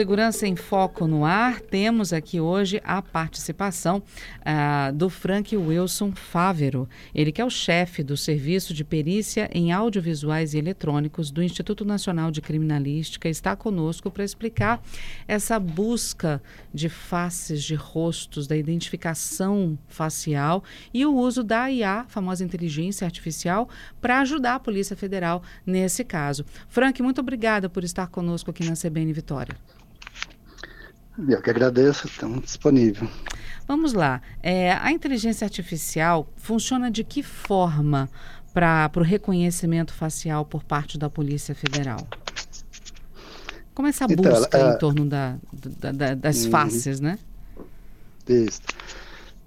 Segurança em Foco no Ar, temos aqui hoje a participação uh, do Frank Wilson Fávero, ele que é o chefe do Serviço de Perícia em Audiovisuais e Eletrônicos do Instituto Nacional de Criminalística, está conosco para explicar essa busca de faces, de rostos, da identificação facial e o uso da IA, famosa inteligência artificial, para ajudar a Polícia Federal nesse caso. Frank, muito obrigada por estar conosco aqui na CBN Vitória. Eu que agradeço, estamos disponíveis. Vamos lá. É, a inteligência artificial funciona de que forma para o reconhecimento facial por parte da Polícia Federal? Como é essa então, busca ela, em torno da, da, da, das uhum. faces, né? Isso.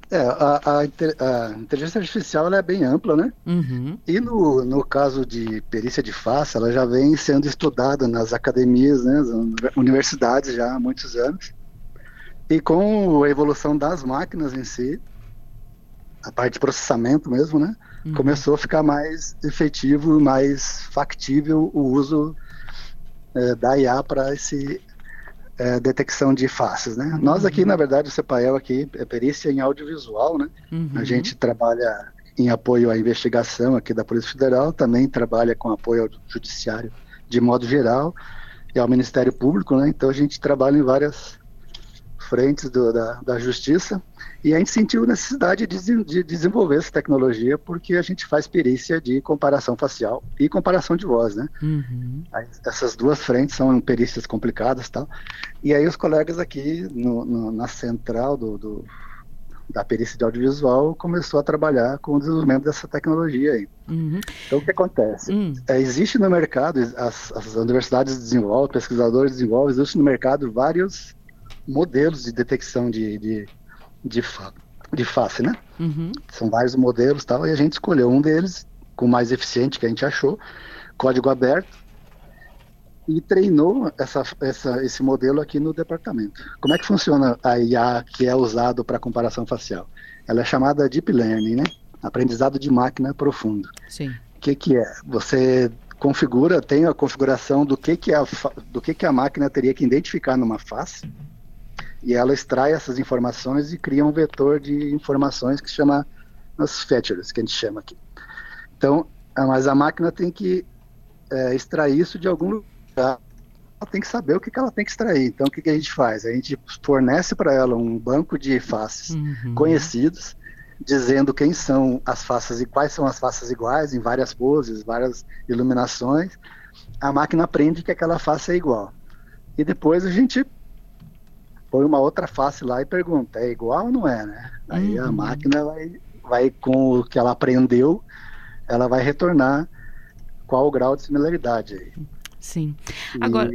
É, a, a, a, inteligência artificial é bem ampla, né? Uhum. E no, no caso de perícia de face, ela já vem sendo estudada nas academias, né, nas universidades já há muitos anos. E com a evolução das máquinas em si, a parte de processamento mesmo, né? Uhum. Começou a ficar mais efetivo, mais factível o uso é, da IA para esse é, detecção de faces, né? Uhum. Nós aqui, na verdade, o CEPAEL aqui é perícia em audiovisual, né? Uhum. A gente trabalha em apoio à investigação aqui da Polícia Federal, também trabalha com apoio ao Judiciário de modo geral e ao Ministério Público, né? Então a gente trabalha em várias frentes do, da, da justiça e a gente sentiu necessidade de, de, desenvolver essa tecnologia porque a gente faz perícia de comparação facial e comparação de voz, né? Uhum. essas duas frentes são perícias complicadas tal. E aí os colegas aqui no, no, na central do, do, da perícia de audiovisual começou a trabalhar com o desenvolvimento dessa tecnologia aí. Uhum. Então o que acontece? Uhum. É, existe no mercado, as, as universidades desenvolvem, pesquisadores desenvolvem, existe no mercado vários modelos de detecção de, de, de, fa de face, né? Uhum. São vários modelos tal, e a gente escolheu um deles, com o mais eficiente que a gente achou, código aberto, e treinou essa, essa, esse modelo aqui no departamento. Como é que funciona a IA que é usado para comparação facial? Ela é chamada Deep Learning, né? Aprendizado de máquina profundo. Sim. O que, que é? Você configura, tem a configuração do que, que, a, do que, que a máquina teria que identificar numa face, e ela extrai essas informações e cria um vetor de informações que se chama as features, que a gente chama aqui. Então, mas a máquina tem que é, extrair isso de algum lugar. Ela tem que saber o que, que ela tem que extrair. Então, o que, que a gente faz? A gente fornece para ela um banco de faces uhum. conhecidos, dizendo quem são as faces e quais são as faces iguais, em várias poses, várias iluminações. A máquina aprende que aquela face é igual. E depois a gente põe uma outra face lá e pergunta, é igual ou não é, né? Aí uhum. a máquina vai, vai, com o que ela aprendeu, ela vai retornar qual o grau de similaridade aí. Sim. E, Agora,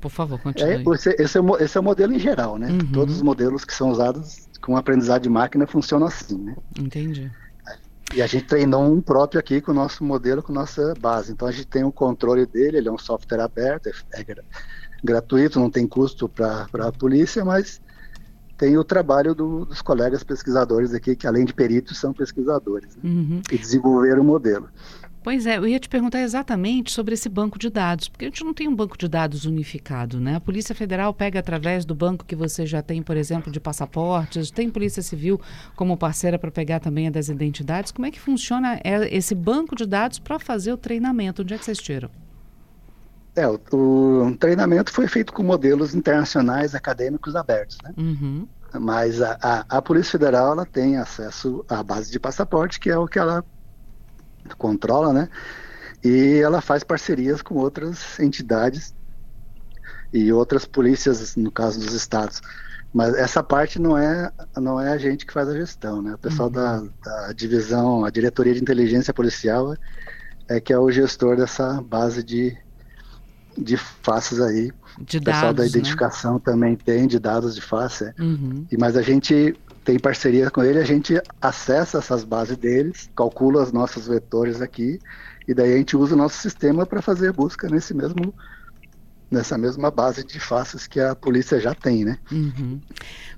por favor, continue. É, esse, esse, é, esse é o modelo em geral, né? Uhum. Todos os modelos que são usados com aprendizado de máquina funcionam assim, né? Entendi. E a gente treinou um próprio aqui com o nosso modelo, com nossa base. Então a gente tem o um controle dele, ele é um software aberto, é, é gratuito, não tem custo para a polícia, mas tem o trabalho do, dos colegas pesquisadores aqui, que além de peritos, são pesquisadores, né? uhum. e desenvolveram o modelo. Pois é, eu ia te perguntar exatamente sobre esse banco de dados, porque a gente não tem um banco de dados unificado, né? A Polícia Federal pega através do banco que você já tem, por exemplo, de passaportes, tem Polícia Civil como parceira para pegar também a das identidades. Como é que funciona é, esse banco de dados para fazer o treinamento? Onde é que vocês tiram? É, o, o, treinamento foi feito com modelos internacionais acadêmicos abertos, né? Uhum. Mas a, a, a, Polícia Federal ela tem acesso à base de passaporte, que é o que ela controla, né? E ela faz parcerias com outras entidades e outras polícias, no caso dos estados. Mas essa parte não é, não é a gente que faz a gestão, né? O pessoal uhum. da, da divisão, a diretoria de inteligência policial é que é o gestor dessa base de de faces aí. De o pessoal dados, da né? identificação né? também tem de dados de face. É. Uhum. E, mas a gente tem parceria com ele, a gente acessa essas bases deles, calcula os nossos vetores aqui, e daí a gente usa o nosso sistema para fazer a busca nesse mesmo nessa mesma base de faces que a polícia já tem, né? Uhum.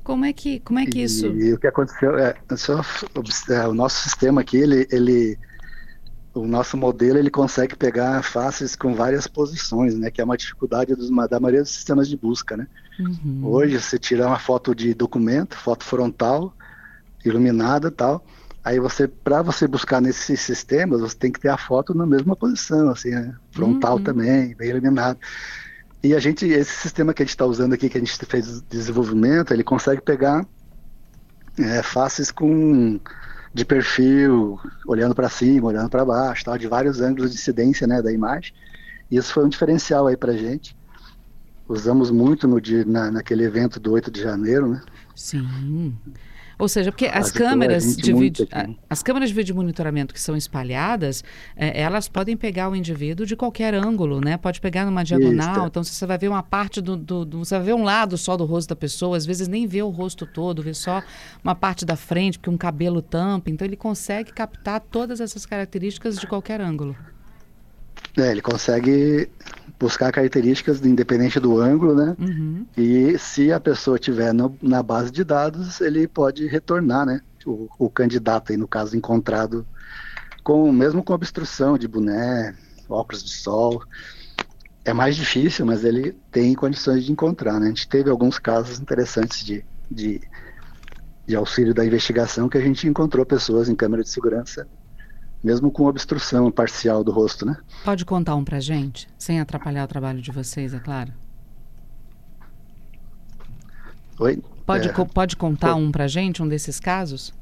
Como é que, como é que e, isso? E o que aconteceu é, é, o nosso sistema aqui, ele, ele, o nosso modelo, ele consegue pegar faces com várias posições, né? Que é uma dificuldade dos, da maioria dos sistemas de busca, né? Uhum. Hoje, você tira uma foto de documento, foto frontal, iluminada, tal. Aí você, para você buscar nesses sistemas, você tem que ter a foto na mesma posição, assim, né? frontal uhum. também, bem iluminado. E a gente, esse sistema que a gente está usando aqui, que a gente fez desenvolvimento, ele consegue pegar é, faces com de perfil, olhando para cima, olhando para baixo, tal, de vários ângulos de incidência né, da imagem. Isso foi um diferencial aí para gente. Usamos muito no dia, na, naquele evento do 8 de janeiro, né? Sim. Ou seja, porque as câmeras de vídeo, as câmeras de vídeo monitoramento que são espalhadas, é, elas podem pegar o indivíduo de qualquer ângulo, né? Pode pegar numa diagonal. Isso. Então você vai ver uma parte do, do, do, você vai ver um lado só do rosto da pessoa. Às vezes nem vê o rosto todo, vê só uma parte da frente, porque um cabelo tampa. Então ele consegue captar todas essas características de qualquer ângulo. É, ele consegue buscar características independente do ângulo, né? Uhum. E se a pessoa estiver na base de dados, ele pode retornar, né? O, o, candidato aí, no caso, encontrado com mesmo com obstrução de boné, óculos de sol. É mais difícil, mas ele tem condições de encontrar, né? A gente teve alguns casos interessantes de, de, de auxílio da investigação que a gente encontrou pessoas em câmera de segurança mesmo com obstrução parcial do rosto, né? Pode contar um pra gente, sem atrapalhar o trabalho de vocês, é claro? Oi? Pode, é... pode contar um pra gente, um desses casos?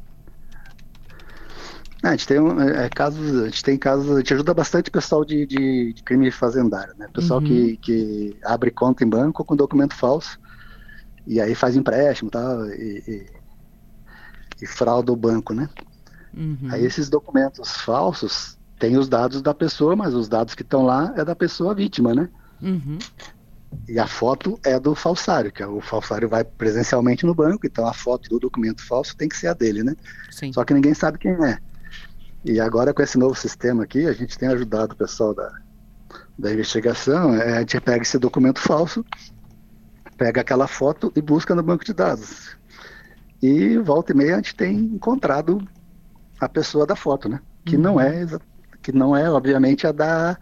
Ah, a gente tem um, é, casos, a gente tem casos, a gente ajuda bastante o pessoal de, de, de crime fazendário, né? Pessoal uhum. que, que abre conta em banco com documento falso e aí faz empréstimo tal, e, e, e frauda o banco, né? Uhum. Aí esses documentos falsos têm os dados da pessoa, mas os dados que estão lá é da pessoa vítima, né? Uhum. E a foto é do falsário, que é o falsário vai presencialmente no banco, então a foto do documento falso tem que ser a dele, né? Sim. Só que ninguém sabe quem é. E agora com esse novo sistema aqui, a gente tem ajudado o pessoal da, da investigação, é, a gente pega esse documento falso, pega aquela foto e busca no banco de dados. E volta e meia a gente tem encontrado a pessoa da foto, né? Que uhum. não é que não é obviamente a da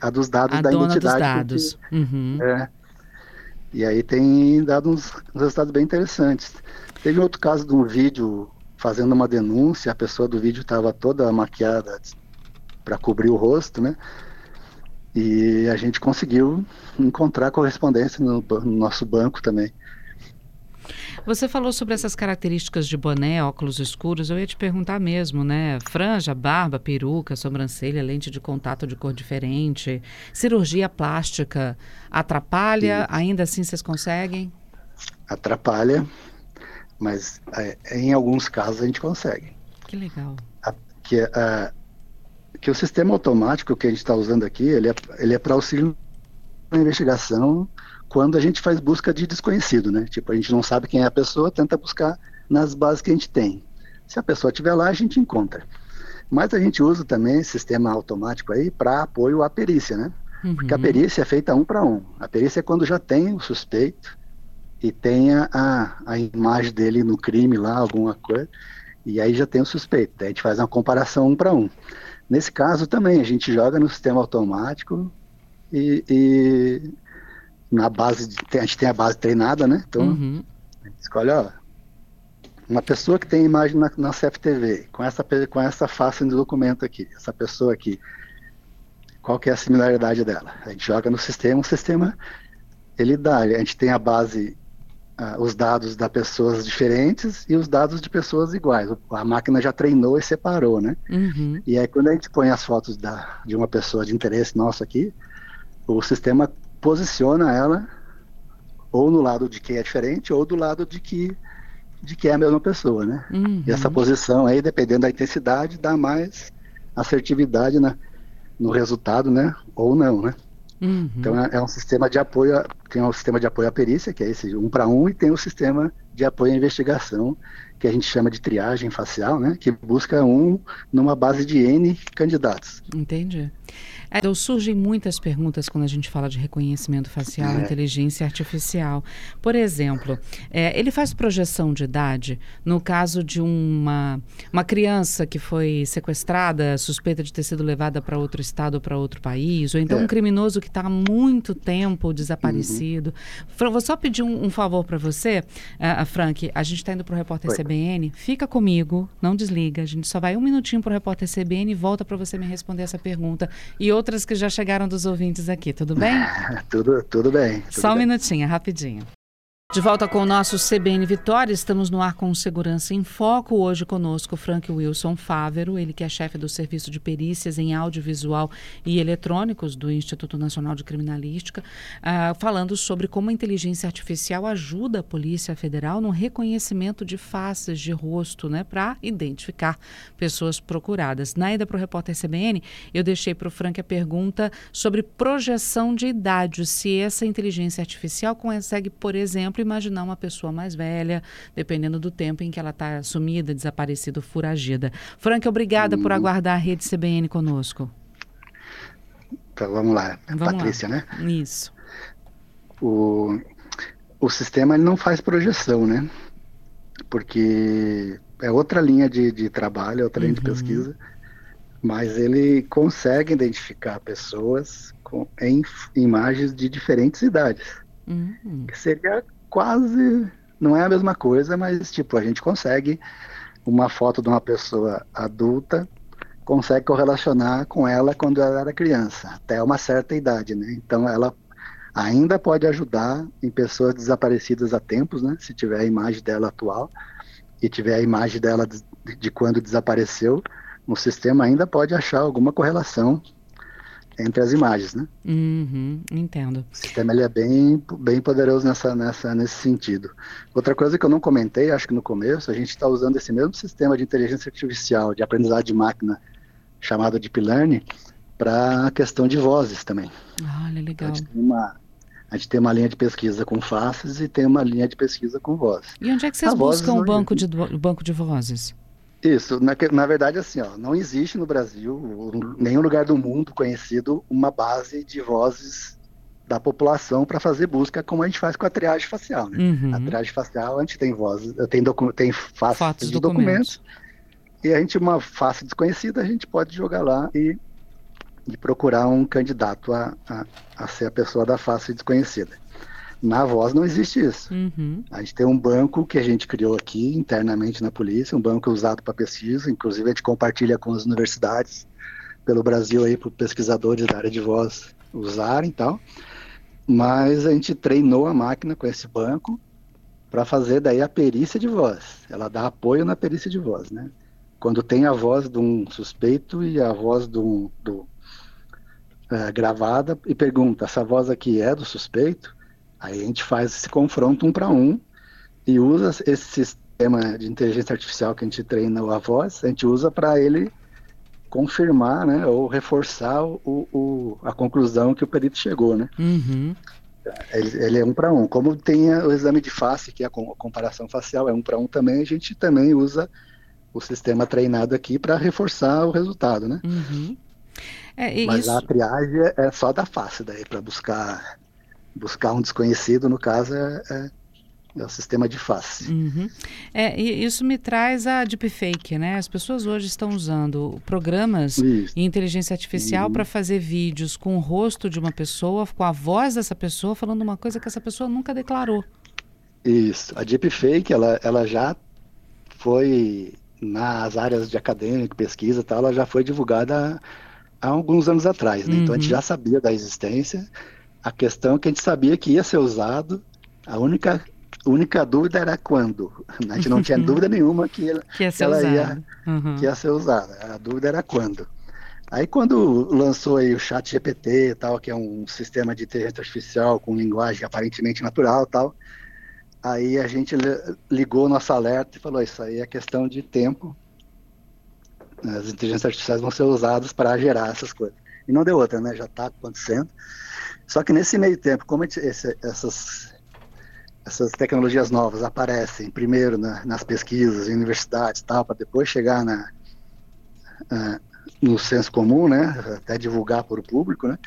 a dos dados a da dona identidade. Dos dados. Porque, uhum. é, e aí tem dado uns, uns, resultados bem interessantes. Teve outro caso de um vídeo fazendo uma denúncia, a pessoa do vídeo estava toda maquiada para cobrir o rosto, né? E a gente conseguiu encontrar correspondência no, no nosso banco também. Você falou sobre essas características de boné, óculos escuros. Eu ia te perguntar mesmo, né? Franja, barba, peruca, sobrancelha, lente de contato de cor diferente, cirurgia plástica. Atrapalha? Sim. Ainda assim vocês conseguem? Atrapalha, mas é, em alguns casos a gente consegue. Que legal. A, que, a, que o sistema automático que a gente está usando aqui, ele é, ele é para auxílio na investigação quando a gente faz busca de desconhecido, né? Tipo, a gente não sabe quem é a pessoa, tenta buscar nas bases que a gente tem. Se a pessoa estiver lá, a gente encontra. Mas a gente usa também sistema automático aí para apoio à perícia, né? Uhum. Porque a perícia é feita um para um. A perícia é quando já tem o suspeito e tem a, a imagem dele no crime lá, alguma coisa, e aí já tem o suspeito. Daí a gente faz uma comparação um para um. Nesse caso também, a gente joga no sistema automático e, e na base, de, a gente tem a base treinada, né? Então, uhum. a gente escolhe, ó, uma pessoa que tem imagem na, na CFTV, com essa, com essa face do documento aqui, essa pessoa aqui, qual que é a similaridade dela? A gente joga no sistema, o sistema, ele dá, a gente tem a base, uh, os dados da pessoas diferentes e os dados de pessoas iguais. A máquina já treinou e separou, né? Uhum. E aí, quando a gente põe as fotos da, de uma pessoa de interesse nosso aqui, o sistema posiciona ela ou no lado de quem é diferente ou do lado de que de que é a mesma pessoa, né? Uhum. E essa posição aí, dependendo da intensidade, dá mais assertividade na, no resultado, né? Ou não, né? Uhum. Então é, é, um sistema de apoio, tem um sistema de apoio à perícia, que é esse um para um, e tem o um sistema de apoio à investigação, que a gente chama de triagem facial, né? Que busca um numa base de N candidatos. Entendi. Então, surgem muitas perguntas quando a gente fala de reconhecimento facial, é. inteligência artificial. Por exemplo, é, ele faz projeção de idade no caso de uma, uma criança que foi sequestrada, suspeita de ter sido levada para outro estado ou para outro país, ou então é. um criminoso que está há muito tempo desaparecido. Uhum. Vou só pedir um, um favor para você, uh, Frank. A gente está indo para o repórter Oi. CBN. Fica comigo, não desliga. A gente só vai um minutinho para o repórter CBN e volta para você me responder essa pergunta. E outra outras que já chegaram dos ouvintes aqui, tudo bem? tudo, tudo bem. Tudo Só um bem. minutinho, rapidinho. De volta com o nosso CBN Vitória, estamos no ar com Segurança em Foco. Hoje conosco Frank Wilson Fávero, ele que é chefe do Serviço de Perícias em Audiovisual e Eletrônicos do Instituto Nacional de Criminalística, uh, falando sobre como a inteligência artificial ajuda a Polícia Federal no reconhecimento de faces, de rosto, né, para identificar pessoas procuradas. Na ida para o repórter CBN, eu deixei para o Frank a pergunta sobre projeção de idade, se essa inteligência artificial consegue, por exemplo, imaginar uma pessoa mais velha, dependendo do tempo em que ela está sumida, desaparecida, foragida. Frank, obrigada por uhum. aguardar a Rede CBN conosco. Então, vamos lá. Vamos Patrícia, lá. né? Isso. O, o sistema ele não faz projeção, né? Porque é outra linha de, de trabalho, é outra uhum. linha de uhum. pesquisa, mas ele consegue identificar pessoas com, em imagens de diferentes idades. Uhum. Que seria quase. Não é a mesma coisa, mas tipo, a gente consegue uma foto de uma pessoa adulta, consegue correlacionar com ela quando ela era criança, até uma certa idade, né? Então ela ainda pode ajudar em pessoas desaparecidas há tempos, né? Se tiver a imagem dela atual e tiver a imagem dela de, de quando desapareceu, o sistema ainda pode achar alguma correlação entre as imagens, né? Uhum, entendo. O sistema ele é bem, bem poderoso nessa, nessa, nesse sentido. Outra coisa que eu não comentei, acho que no começo, a gente está usando esse mesmo sistema de inteligência artificial, de aprendizagem de máquina, chamado Deep Learning, para a questão de vozes também. Olha, legal. a, gente tem uma, a gente tem uma linha de pesquisa com faces e tem uma linha de pesquisa com vozes. E onde é que vocês a buscam o banco de, banco de vozes? Isso, na, na, verdade, assim, ó, não existe no Brasil, nenhum lugar do mundo conhecido, uma base de vozes da população para fazer busca como a gente faz com a triagem facial. Né? Uhum. A triagem facial, a gente tem vozes, tem, docu tem faces de documentos. documentos, e a gente, uma face desconhecida, a gente pode jogar lá e, e procurar um candidato a, a, a ser a pessoa da face desconhecida. Na voz não existe isso. Uhum. A gente tem um banco que a gente criou aqui internamente na polícia, um banco usado para pesquisa, inclusive a gente compartilha com as universidades pelo Brasil aí para pesquisadores da área de voz usarem e tal. Mas a gente treinou a máquina com esse banco para fazer daí a perícia de voz. Ela dá apoio na perícia de voz, né? Quando tem a voz de um suspeito e a voz do, do é, gravada e pergunta, essa voz aqui é do suspeito? Aí a gente faz esse confronto um para um e usa esse sistema de inteligência artificial que a gente treina a voz, a gente usa para ele confirmar, né, ou reforçar o, o, a conclusão que o perito chegou, né? Uhum. Ele, ele, é um para um. Como tem o exame de face, que é a comparação facial é um para um também, a gente também usa o sistema treinado aqui para reforçar o resultado, né? Uhum. É, Mas isso... a triagem é só da face daí para buscar buscar um desconhecido, no caso, é, é, é o sistema de face. Uhum. É, e isso me traz a deepfake, né? As pessoas hoje estão usando programas isso. e inteligência artificial uhum. para fazer vídeos com o rosto de uma pessoa, com a voz dessa pessoa, falando uma coisa que essa pessoa nunca declarou. Isso. A deepfake, ela, ela já foi nas áreas de acadêmico, pesquisa e tal, ela já foi divulgada há, há alguns anos atrás, né? uhum. Então a gente uhum. já sabia da existência a questão é que a gente sabia que ia ser usado, a única, única dúvida era quando. A gente não tinha dúvida nenhuma que, ela, que, ia, ser ela ia, uhum. que ia ser usada. A dúvida era quando. Aí quando lançou aí o chat GPT tal, que é um sistema de inteligência artificial com linguagem aparentemente natural tal, aí a gente ligou nosso alerta e falou, isso aí é questão de tempo. As inteligências artificiais vão ser usadas para gerar essas coisas. E não deu outra, né? Já está acontecendo. Só que nesse meio tempo, como esse, essas, essas tecnologias novas aparecem primeiro na, nas pesquisas, em universidades tal, para depois chegar na, uh, no senso comum, né? Até divulgar para o público, né?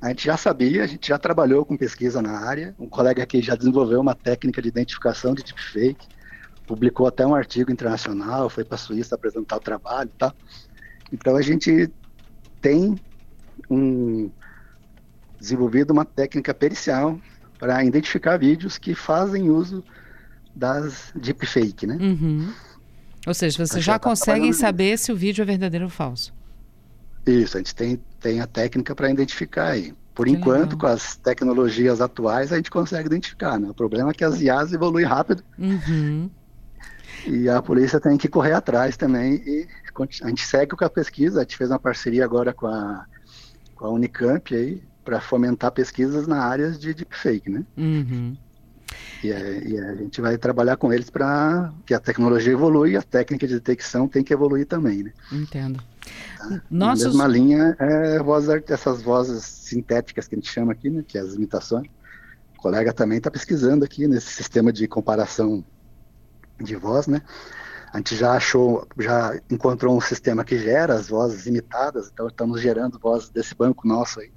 A gente já sabia, a gente já trabalhou com pesquisa na área. Um colega aqui já desenvolveu uma técnica de identificação de deepfake, publicou até um artigo internacional, foi para a Suíça apresentar o trabalho, tá? Então a gente tem um, desenvolvido uma técnica pericial para identificar vídeos que fazem uso das deepfake, né? Uhum. Ou seja, vocês já tá conseguem saber se o vídeo é verdadeiro ou falso. Isso, a gente tem, tem a técnica para identificar aí. Por que enquanto, legal. com as tecnologias atuais, a gente consegue identificar, né? O problema é que as IAs evoluem rápido. Uhum. E a polícia tem que correr atrás também. E a gente segue com a pesquisa, a gente fez uma parceria agora com a, com a Unicamp aí, para fomentar pesquisas na área de deepfake, né? Uhum. E, e, a gente vai trabalhar com eles para que a tecnologia evolui e a técnica de detecção tem que evoluir também, né? Entendo. Tá? Nossos... Na mesma linha, é, voz, essas vozes sintéticas que a gente chama aqui, né? Que é as imitações. O colega também está pesquisando aqui nesse sistema de comparação de voz, né? A gente já achou, já encontrou um sistema que gera as vozes imitadas, então estamos gerando vozes desse banco nosso aí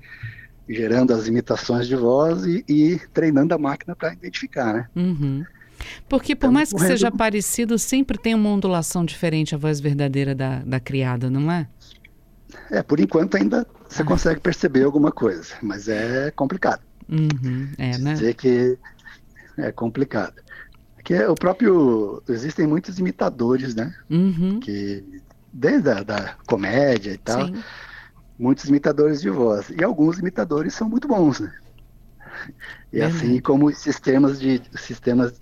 gerando as imitações de voz e, e treinando a máquina para identificar, né? Uhum. Porque por então, mais que correndo... seja parecido, sempre tem uma ondulação diferente a voz verdadeira da, da criada, não é? É, por enquanto ainda você ah. consegue perceber alguma coisa, mas é complicado. Uhum, é, né? Dizer que é complicado. Que é o próprio existem muitos imitadores, né? Uhum. Que desde a da comédia e tal. Sim muitos imitadores de voz. E alguns imitadores são muito bons, né? E uhum. assim como os sistemas, de, sistemas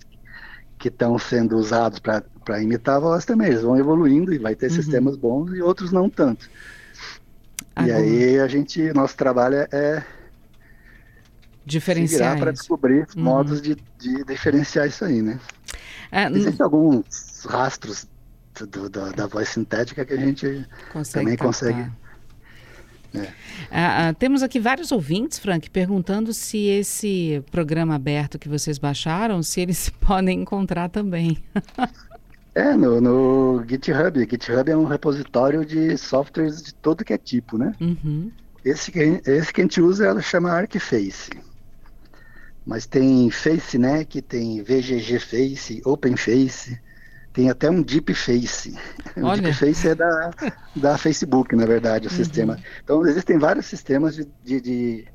que estão sendo usados para imitar a voz também, eles vão evoluindo e vai ter uhum. sistemas bons e outros não tanto. E aí a gente, nosso trabalho é, diferenciar para descobrir uhum. modos de, de, diferenciar isso aí, né? É, Existem alguns rastros do, da, da, voz sintética que a gente consegue também captar. consegue é. Ah, ah, temos aqui vários ouvintes, Frank, perguntando se esse programa aberto que vocês baixaram, se eles se podem encontrar também. é, no, no, GitHub. GitHub é um repositório de softwares de todo que é tipo, né? Uhum. Esse, que, esse que a gente usa, ela chama ArcFace. Mas tem FaceNet, tem VGG Face, OpenFace, tem até um Deep Face. O Deep Face é da, da Facebook, na verdade, o uhum. sistema. Então, existem vários sistemas de, de, de,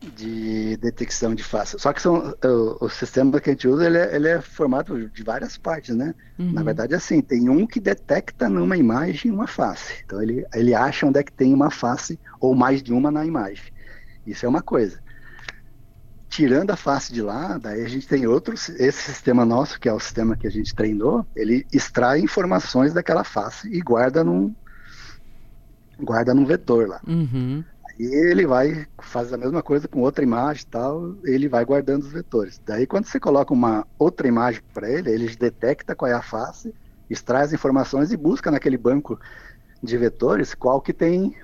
de detecção de face. Só que são, o, o, sistema que a gente usa, ele é, ele é formado de várias partes, né? Uhum. Na verdade, assim, tem um que detecta numa imagem uma face. Então, ele, ele acha onde é que tem uma face ou mais de uma na imagem. Isso é uma coisa tirando a face de lá, daí a gente tem outros, esse sistema nosso, que é o sistema que a gente treinou, ele extrai informações daquela face e guarda num guarda num vetor lá. Uhum. E ele vai faz a mesma coisa com outra imagem e tal, ele vai guardando os vetores. Daí quando você coloca uma outra imagem para ele, ele detecta qual é a face, extrai as informações e busca naquele banco de vetores qual que tem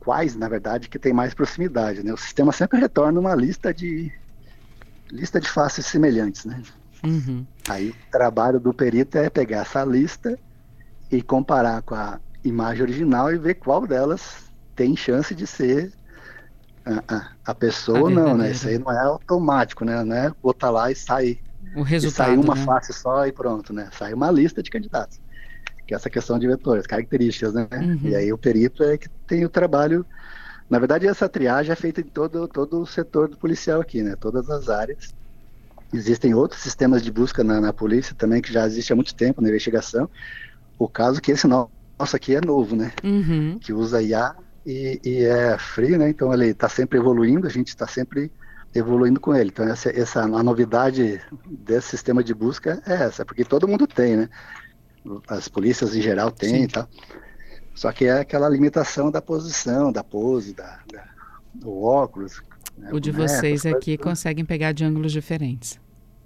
quais, na verdade, que tem mais proximidade. Né? O sistema sempre retorna uma lista de lista de faces semelhantes. Né? Uhum. Aí o trabalho do perito é pegar essa lista e comparar com a imagem original e ver qual delas tem chance de ser a, a, a pessoa ou não, né? Isso aí não é automático, né? Não é botar lá e sair. O resultado. E sair uma né? face só e pronto, né? Sai uma lista de candidatos que é essa questão de vetores, características, né? Uhum. E aí o perito é que tem o trabalho. Na verdade, essa triagem é feita em todo, todo o setor do policial aqui, né? Todas as áreas. Existem outros sistemas de busca na, na polícia também, que já existe há muito tempo na investigação. O caso que esse nosso aqui é novo, né? Uhum. Que usa IA e, e, é free, né? Então ele está sempre evoluindo, a gente está sempre evoluindo com ele. Então essa, essa a novidade desse sistema de busca é essa, porque todo mundo tem, né? As polícias em geral têm e tal. Só que é aquela limitação da posição, da pose, da, da do óculos. Né, o de vocês aqui conseguem pegar de ângulos diferentes.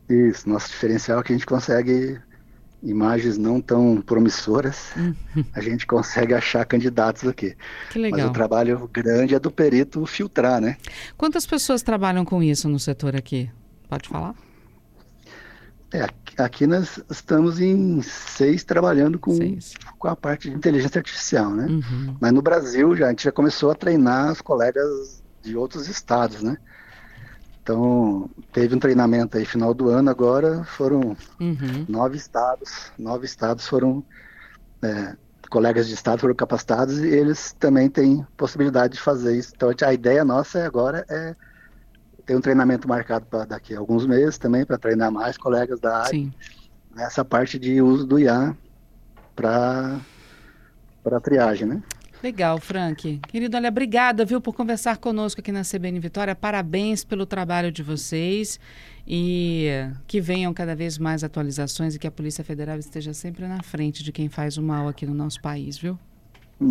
Isso, nosso diferencial é que a gente consegue imagens não tão promissoras, uhum. a gente consegue achar candidatos aqui. Que legal. Mas o trabalho grande é do perito filtrar, né? Quantas pessoas trabalham com isso no setor aqui? Pode falar? É, aqui nós estamos em seis trabalhando com, seis. com a parte de inteligência artificial, né? Uhum. Mas no Brasil já, a gente já começou a treinar os colegas de outros estados, né? Então, teve um treinamento aí final do ano agora, foram uhum. nove estados, nove estados foram, é, colegas de estado foram capacitados e eles também têm possibilidade de fazer isso. Então, a ideia nossa agora é ter um treinamento marcado para daqui a alguns meses também, para treinar mais colegas da área Sim. nessa parte de uso do IA para triagem, né? Legal, Frank. Querido, olha, obrigada, viu, por conversar conosco aqui na CBN Vitória. Parabéns pelo trabalho de vocês e que venham cada vez mais atualizações e que a Polícia Federal esteja sempre na frente de quem faz o mal aqui no nosso país, viu?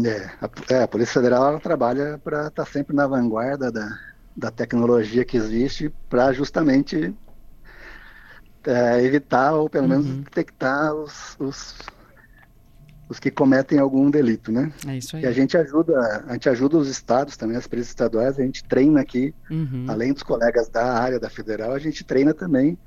É, a, é, a Polícia Federal trabalha para estar tá sempre na vanguarda da, da tecnologia que existe para justamente é, evitar ou pelo menos uhum. detectar os, os os que cometem algum delito, né? É isso aí. E a gente ajuda, a gente ajuda os estados também, as polícias estaduais, a gente treina aqui, uhum. além dos colegas da área da federal, a gente treina também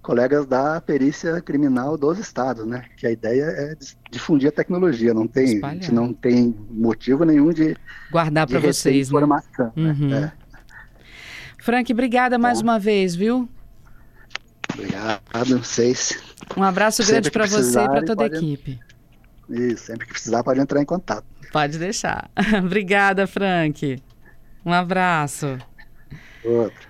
colegas da perícia criminal dos estados, né? Que a ideia é difundir a tecnologia, não tem, Espalhar. a gente não tem motivo nenhum de guardar para vocês, né? informação. Né? Uhum. Né? É. Frank, obrigada mais uma vez, viu? Obrigado, vocês. Um abraço grande para você e para toda a equipe. Isso, sempre que precisar pode entrar em contato. Pode deixar. Obrigada, Frank. Um abraço. Outro.